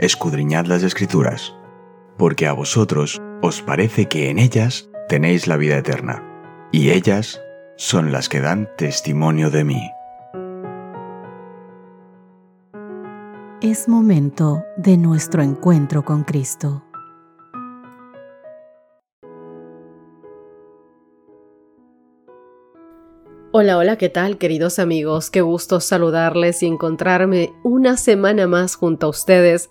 escudriñad las escrituras, porque a vosotros os parece que en ellas tenéis la vida eterna, y ellas son las que dan testimonio de mí. Es momento de nuestro encuentro con Cristo. Hola, hola, ¿qué tal queridos amigos? Qué gusto saludarles y encontrarme una semana más junto a ustedes.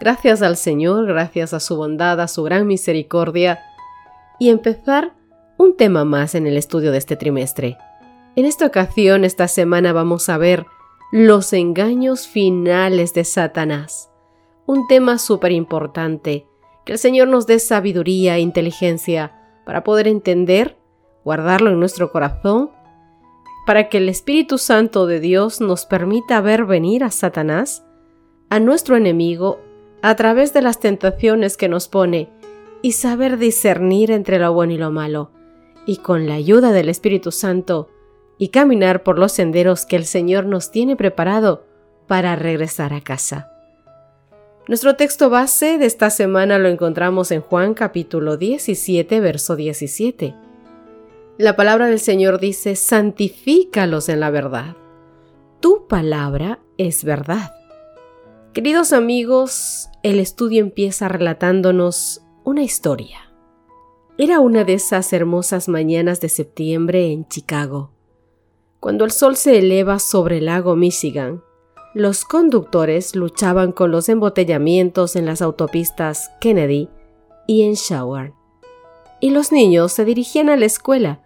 Gracias al Señor, gracias a su bondad, a su gran misericordia, y empezar un tema más en el estudio de este trimestre. En esta ocasión, esta semana vamos a ver los engaños finales de Satanás. Un tema súper importante, que el Señor nos dé sabiduría e inteligencia para poder entender, guardarlo en nuestro corazón para que el Espíritu Santo de Dios nos permita ver venir a Satanás, a nuestro enemigo, a través de las tentaciones que nos pone, y saber discernir entre lo bueno y lo malo, y con la ayuda del Espíritu Santo, y caminar por los senderos que el Señor nos tiene preparado para regresar a casa. Nuestro texto base de esta semana lo encontramos en Juan capítulo 17, verso 17 la palabra del Señor dice, santifícalos en la verdad. Tu palabra es verdad. Queridos amigos, el estudio empieza relatándonos una historia. Era una de esas hermosas mañanas de septiembre en Chicago. Cuando el sol se eleva sobre el lago Michigan, los conductores luchaban con los embotellamientos en las autopistas Kennedy y en Shower. Y los niños se dirigían a la escuela,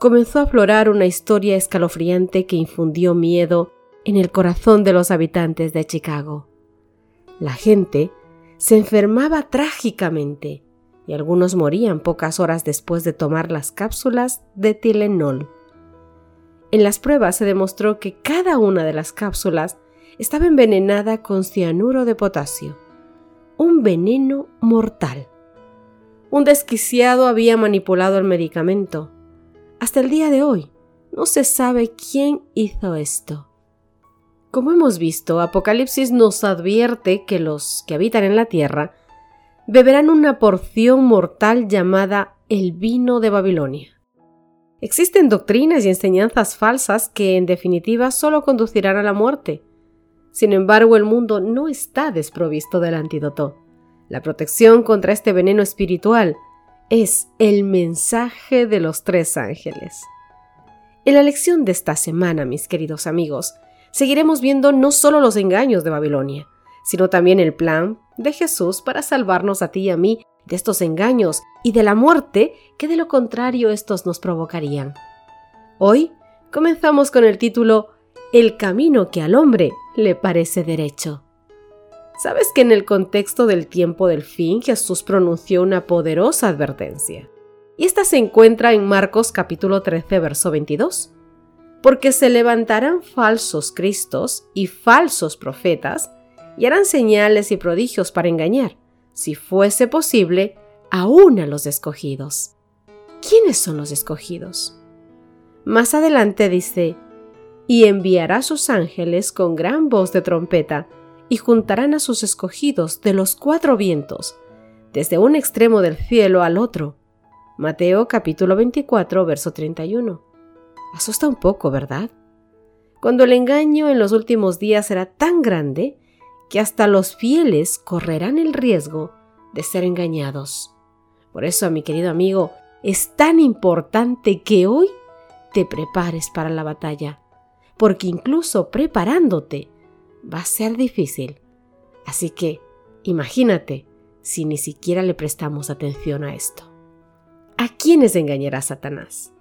comenzó a aflorar una historia escalofriante que infundió miedo en el corazón de los habitantes de Chicago. La gente se enfermaba trágicamente y algunos morían pocas horas después de tomar las cápsulas de Tylenol. En las pruebas se demostró que cada una de las cápsulas estaba envenenada con cianuro de potasio, un veneno mortal. Un desquiciado había manipulado el medicamento hasta el día de hoy, no se sabe quién hizo esto. Como hemos visto, Apocalipsis nos advierte que los que habitan en la tierra beberán una porción mortal llamada el vino de Babilonia. Existen doctrinas y enseñanzas falsas que en definitiva solo conducirán a la muerte. Sin embargo, el mundo no está desprovisto del antídoto. La protección contra este veneno espiritual es el mensaje de los tres ángeles. En la lección de esta semana, mis queridos amigos, seguiremos viendo no solo los engaños de Babilonia, sino también el plan de Jesús para salvarnos a ti y a mí de estos engaños y de la muerte que de lo contrario estos nos provocarían. Hoy comenzamos con el título El camino que al hombre le parece derecho. ¿Sabes que en el contexto del tiempo del fin Jesús pronunció una poderosa advertencia? Y esta se encuentra en Marcos capítulo 13, verso 22. Porque se levantarán falsos cristos y falsos profetas y harán señales y prodigios para engañar, si fuese posible, aún a los escogidos. ¿Quiénes son los escogidos? Más adelante dice, y enviará sus ángeles con gran voz de trompeta, y juntarán a sus escogidos de los cuatro vientos, desde un extremo del cielo al otro. Mateo capítulo 24, verso 31. Asusta un poco, ¿verdad? Cuando el engaño en los últimos días será tan grande que hasta los fieles correrán el riesgo de ser engañados. Por eso, mi querido amigo, es tan importante que hoy te prepares para la batalla, porque incluso preparándote, va a ser difícil. Así que, imagínate si ni siquiera le prestamos atención a esto. ¿A quiénes engañará Satanás?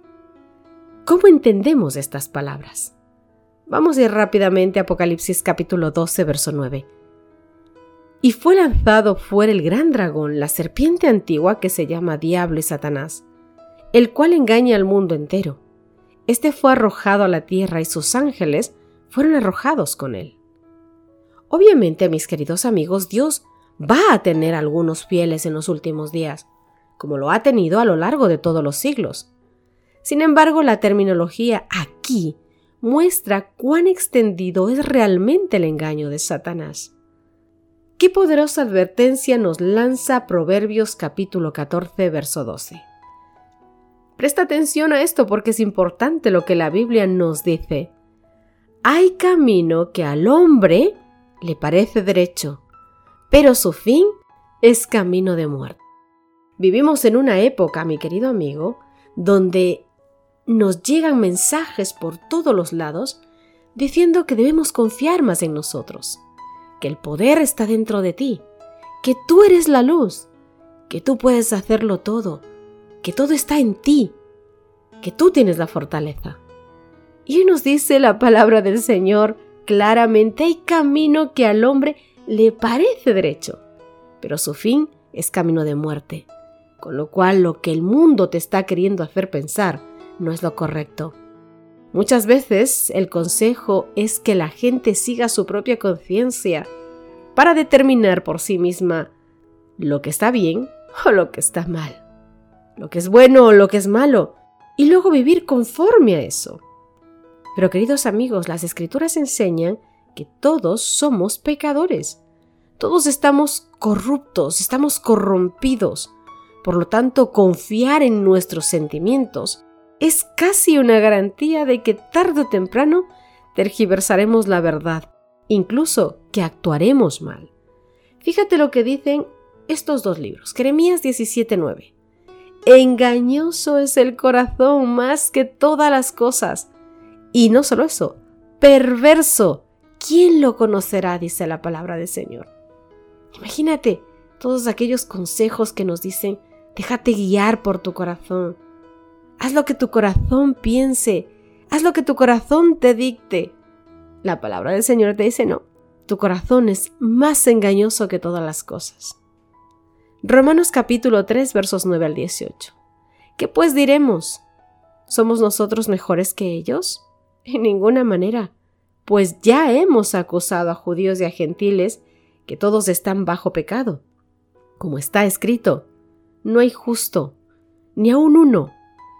¿Cómo entendemos estas palabras? Vamos a ir rápidamente a Apocalipsis capítulo 12, verso 9. Y fue lanzado fuera el gran dragón, la serpiente antigua que se llama Diablo y Satanás, el cual engaña al mundo entero. Este fue arrojado a la tierra y sus ángeles fueron arrojados con él. Obviamente, mis queridos amigos, Dios va a tener algunos fieles en los últimos días, como lo ha tenido a lo largo de todos los siglos. Sin embargo, la terminología aquí muestra cuán extendido es realmente el engaño de Satanás. Qué poderosa advertencia nos lanza Proverbios capítulo 14, verso 12. Presta atención a esto porque es importante lo que la Biblia nos dice. Hay camino que al hombre le parece derecho, pero su fin es camino de muerte. Vivimos en una época, mi querido amigo, donde nos llegan mensajes por todos los lados diciendo que debemos confiar más en nosotros, que el poder está dentro de ti, que tú eres la luz, que tú puedes hacerlo todo, que todo está en ti, que tú tienes la fortaleza. Y nos dice la palabra del Señor claramente, hay camino que al hombre le parece derecho, pero su fin es camino de muerte, con lo cual lo que el mundo te está queriendo hacer pensar no es lo correcto. Muchas veces el consejo es que la gente siga su propia conciencia para determinar por sí misma lo que está bien o lo que está mal, lo que es bueno o lo que es malo, y luego vivir conforme a eso. Pero queridos amigos, las escrituras enseñan que todos somos pecadores, todos estamos corruptos, estamos corrompidos, por lo tanto confiar en nuestros sentimientos es casi una garantía de que tarde o temprano tergiversaremos la verdad, incluso que actuaremos mal. Fíjate lo que dicen estos dos libros, Jeremías 17:9. Engañoso es el corazón más que todas las cosas. Y no solo eso, perverso. ¿Quién lo conocerá? dice la palabra del Señor. Imagínate todos aquellos consejos que nos dicen, déjate guiar por tu corazón, Haz lo que tu corazón piense. Haz lo que tu corazón te dicte. La palabra del Señor te dice no. Tu corazón es más engañoso que todas las cosas. Romanos capítulo 3 versos 9 al 18. ¿Qué pues diremos? ¿Somos nosotros mejores que ellos? En ninguna manera, pues ya hemos acusado a judíos y a gentiles que todos están bajo pecado. Como está escrito, no hay justo, ni aun uno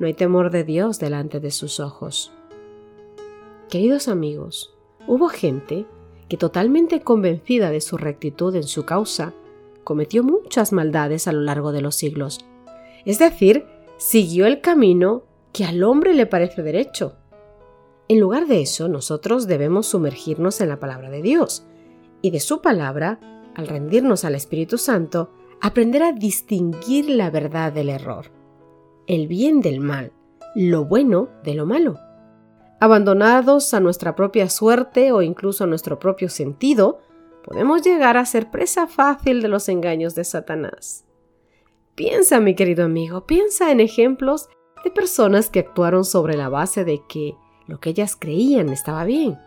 No hay temor de Dios delante de sus ojos. Queridos amigos, hubo gente que totalmente convencida de su rectitud en su causa, cometió muchas maldades a lo largo de los siglos. Es decir, siguió el camino que al hombre le parece derecho. En lugar de eso, nosotros debemos sumergirnos en la palabra de Dios y de su palabra, al rendirnos al Espíritu Santo, aprender a distinguir la verdad del error el bien del mal, lo bueno de lo malo. Abandonados a nuestra propia suerte o incluso a nuestro propio sentido, podemos llegar a ser presa fácil de los engaños de Satanás. Piensa, mi querido amigo, piensa en ejemplos de personas que actuaron sobre la base de que lo que ellas creían estaba bien,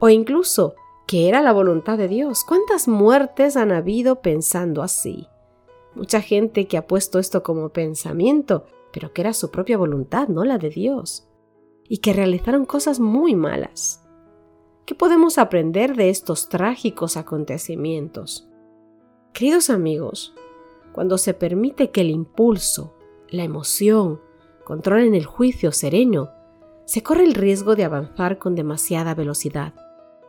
o incluso que era la voluntad de Dios. ¿Cuántas muertes han habido pensando así? Mucha gente que ha puesto esto como pensamiento pero que era su propia voluntad, no la de Dios, y que realizaron cosas muy malas. ¿Qué podemos aprender de estos trágicos acontecimientos? Queridos amigos, cuando se permite que el impulso, la emoción, controlen el juicio sereno, se corre el riesgo de avanzar con demasiada velocidad,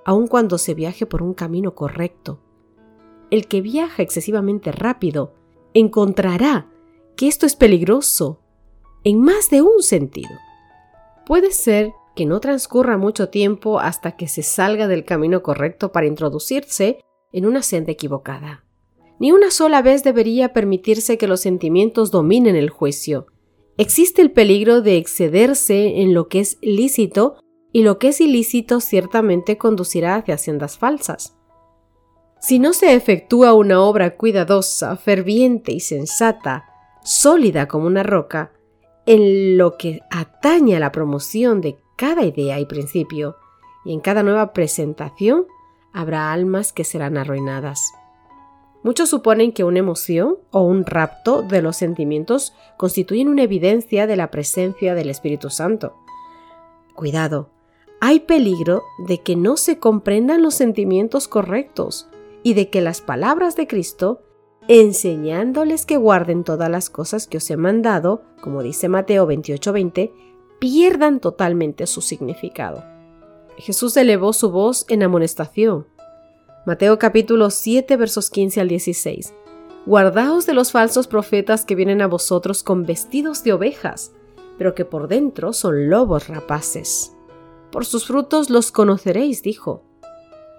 aun cuando se viaje por un camino correcto. El que viaja excesivamente rápido encontrará que esto es peligroso en más de un sentido. Puede ser que no transcurra mucho tiempo hasta que se salga del camino correcto para introducirse en una senda equivocada. Ni una sola vez debería permitirse que los sentimientos dominen el juicio. Existe el peligro de excederse en lo que es lícito y lo que es ilícito ciertamente conducirá hacia sendas falsas. Si no se efectúa una obra cuidadosa, ferviente y sensata, sólida como una roca, en lo que atañe a la promoción de cada idea y principio, y en cada nueva presentación habrá almas que serán arruinadas. Muchos suponen que una emoción o un rapto de los sentimientos constituyen una evidencia de la presencia del Espíritu Santo. Cuidado, hay peligro de que no se comprendan los sentimientos correctos y de que las palabras de Cristo, enseñándoles que guarden todas las cosas que os he mandado, como dice Mateo 28:20, pierdan totalmente su significado. Jesús elevó su voz en amonestación. Mateo capítulo 7 versos 15 al 16. Guardaos de los falsos profetas que vienen a vosotros con vestidos de ovejas, pero que por dentro son lobos rapaces. Por sus frutos los conoceréis, dijo.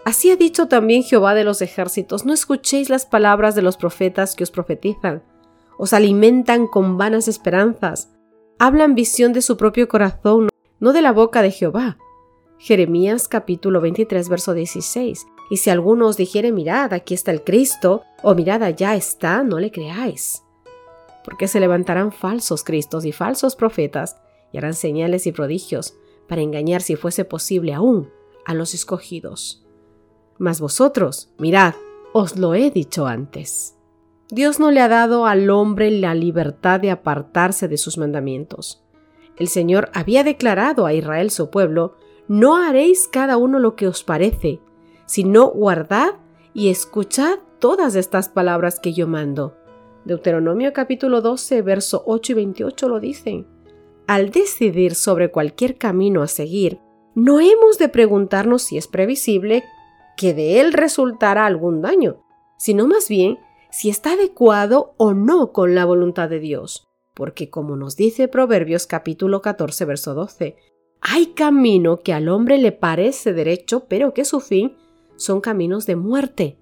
Así ha dicho también Jehová de los ejércitos, no escuchéis las palabras de los profetas que os profetizan, os alimentan con vanas esperanzas, hablan visión de su propio corazón, no de la boca de Jehová. Jeremías capítulo 23 verso 16. Y si alguno os dijere, mirad, aquí está el Cristo, o mirad, allá está, no le creáis. Porque se levantarán falsos Cristos y falsos profetas, y harán señales y prodigios, para engañar, si fuese posible aún, a los escogidos. Mas vosotros, mirad, os lo he dicho antes. Dios no le ha dado al hombre la libertad de apartarse de sus mandamientos. El Señor había declarado a Israel su pueblo, no haréis cada uno lo que os parece, sino guardad y escuchad todas estas palabras que yo mando. Deuteronomio capítulo 12, verso 8 y 28 lo dicen. Al decidir sobre cualquier camino a seguir, no hemos de preguntarnos si es previsible que de él resultará algún daño, sino más bien si está adecuado o no con la voluntad de Dios. Porque como nos dice Proverbios capítulo 14, verso 12, hay camino que al hombre le parece derecho, pero que su fin son caminos de muerte.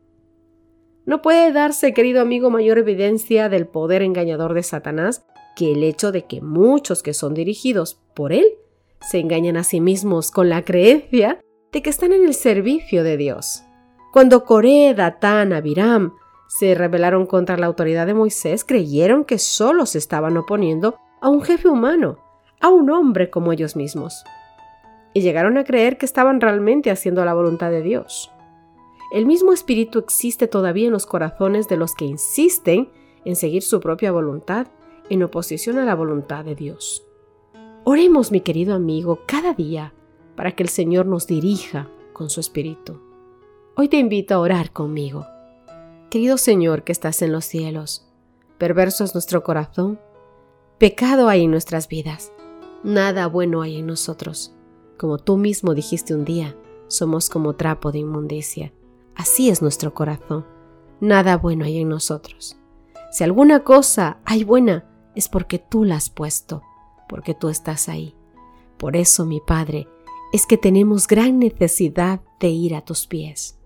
No puede darse, querido amigo, mayor evidencia del poder engañador de Satanás que el hecho de que muchos que son dirigidos por él se engañan a sí mismos con la creencia de que están en el servicio de Dios. Cuando Coré, Datán, Abiram se rebelaron contra la autoridad de Moisés, creyeron que solo se estaban oponiendo a un jefe humano, a un hombre como ellos mismos. Y llegaron a creer que estaban realmente haciendo la voluntad de Dios. El mismo espíritu existe todavía en los corazones de los que insisten en seguir su propia voluntad en oposición a la voluntad de Dios. Oremos, mi querido amigo, cada día para que el Señor nos dirija con su espíritu. Hoy te invito a orar conmigo. Querido Señor que estás en los cielos, perverso es nuestro corazón, pecado hay en nuestras vidas, nada bueno hay en nosotros. Como tú mismo dijiste un día, somos como trapo de inmundicia. Así es nuestro corazón. Nada bueno hay en nosotros. Si alguna cosa hay buena, es porque tú la has puesto, porque tú estás ahí. Por eso, mi Padre, es que tenemos gran necesidad de ir a tus pies.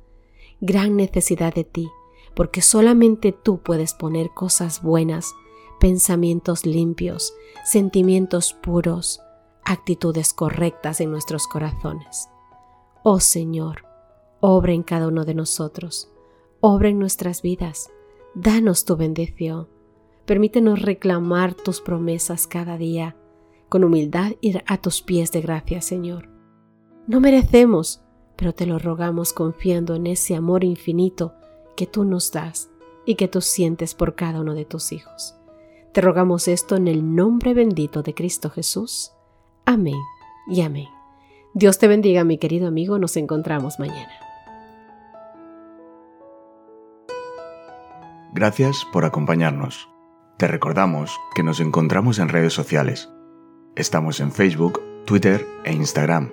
Gran necesidad de ti, porque solamente tú puedes poner cosas buenas, pensamientos limpios, sentimientos puros, actitudes correctas en nuestros corazones. Oh Señor, obra en cada uno de nosotros, obra en nuestras vidas, danos tu bendición, permítenos reclamar tus promesas cada día, con humildad ir a tus pies de gracia, Señor. No merecemos, pero te lo rogamos confiando en ese amor infinito que tú nos das y que tú sientes por cada uno de tus hijos. Te rogamos esto en el nombre bendito de Cristo Jesús. Amén y amén. Dios te bendiga, mi querido amigo. Nos encontramos mañana. Gracias por acompañarnos. Te recordamos que nos encontramos en redes sociales. Estamos en Facebook, Twitter e Instagram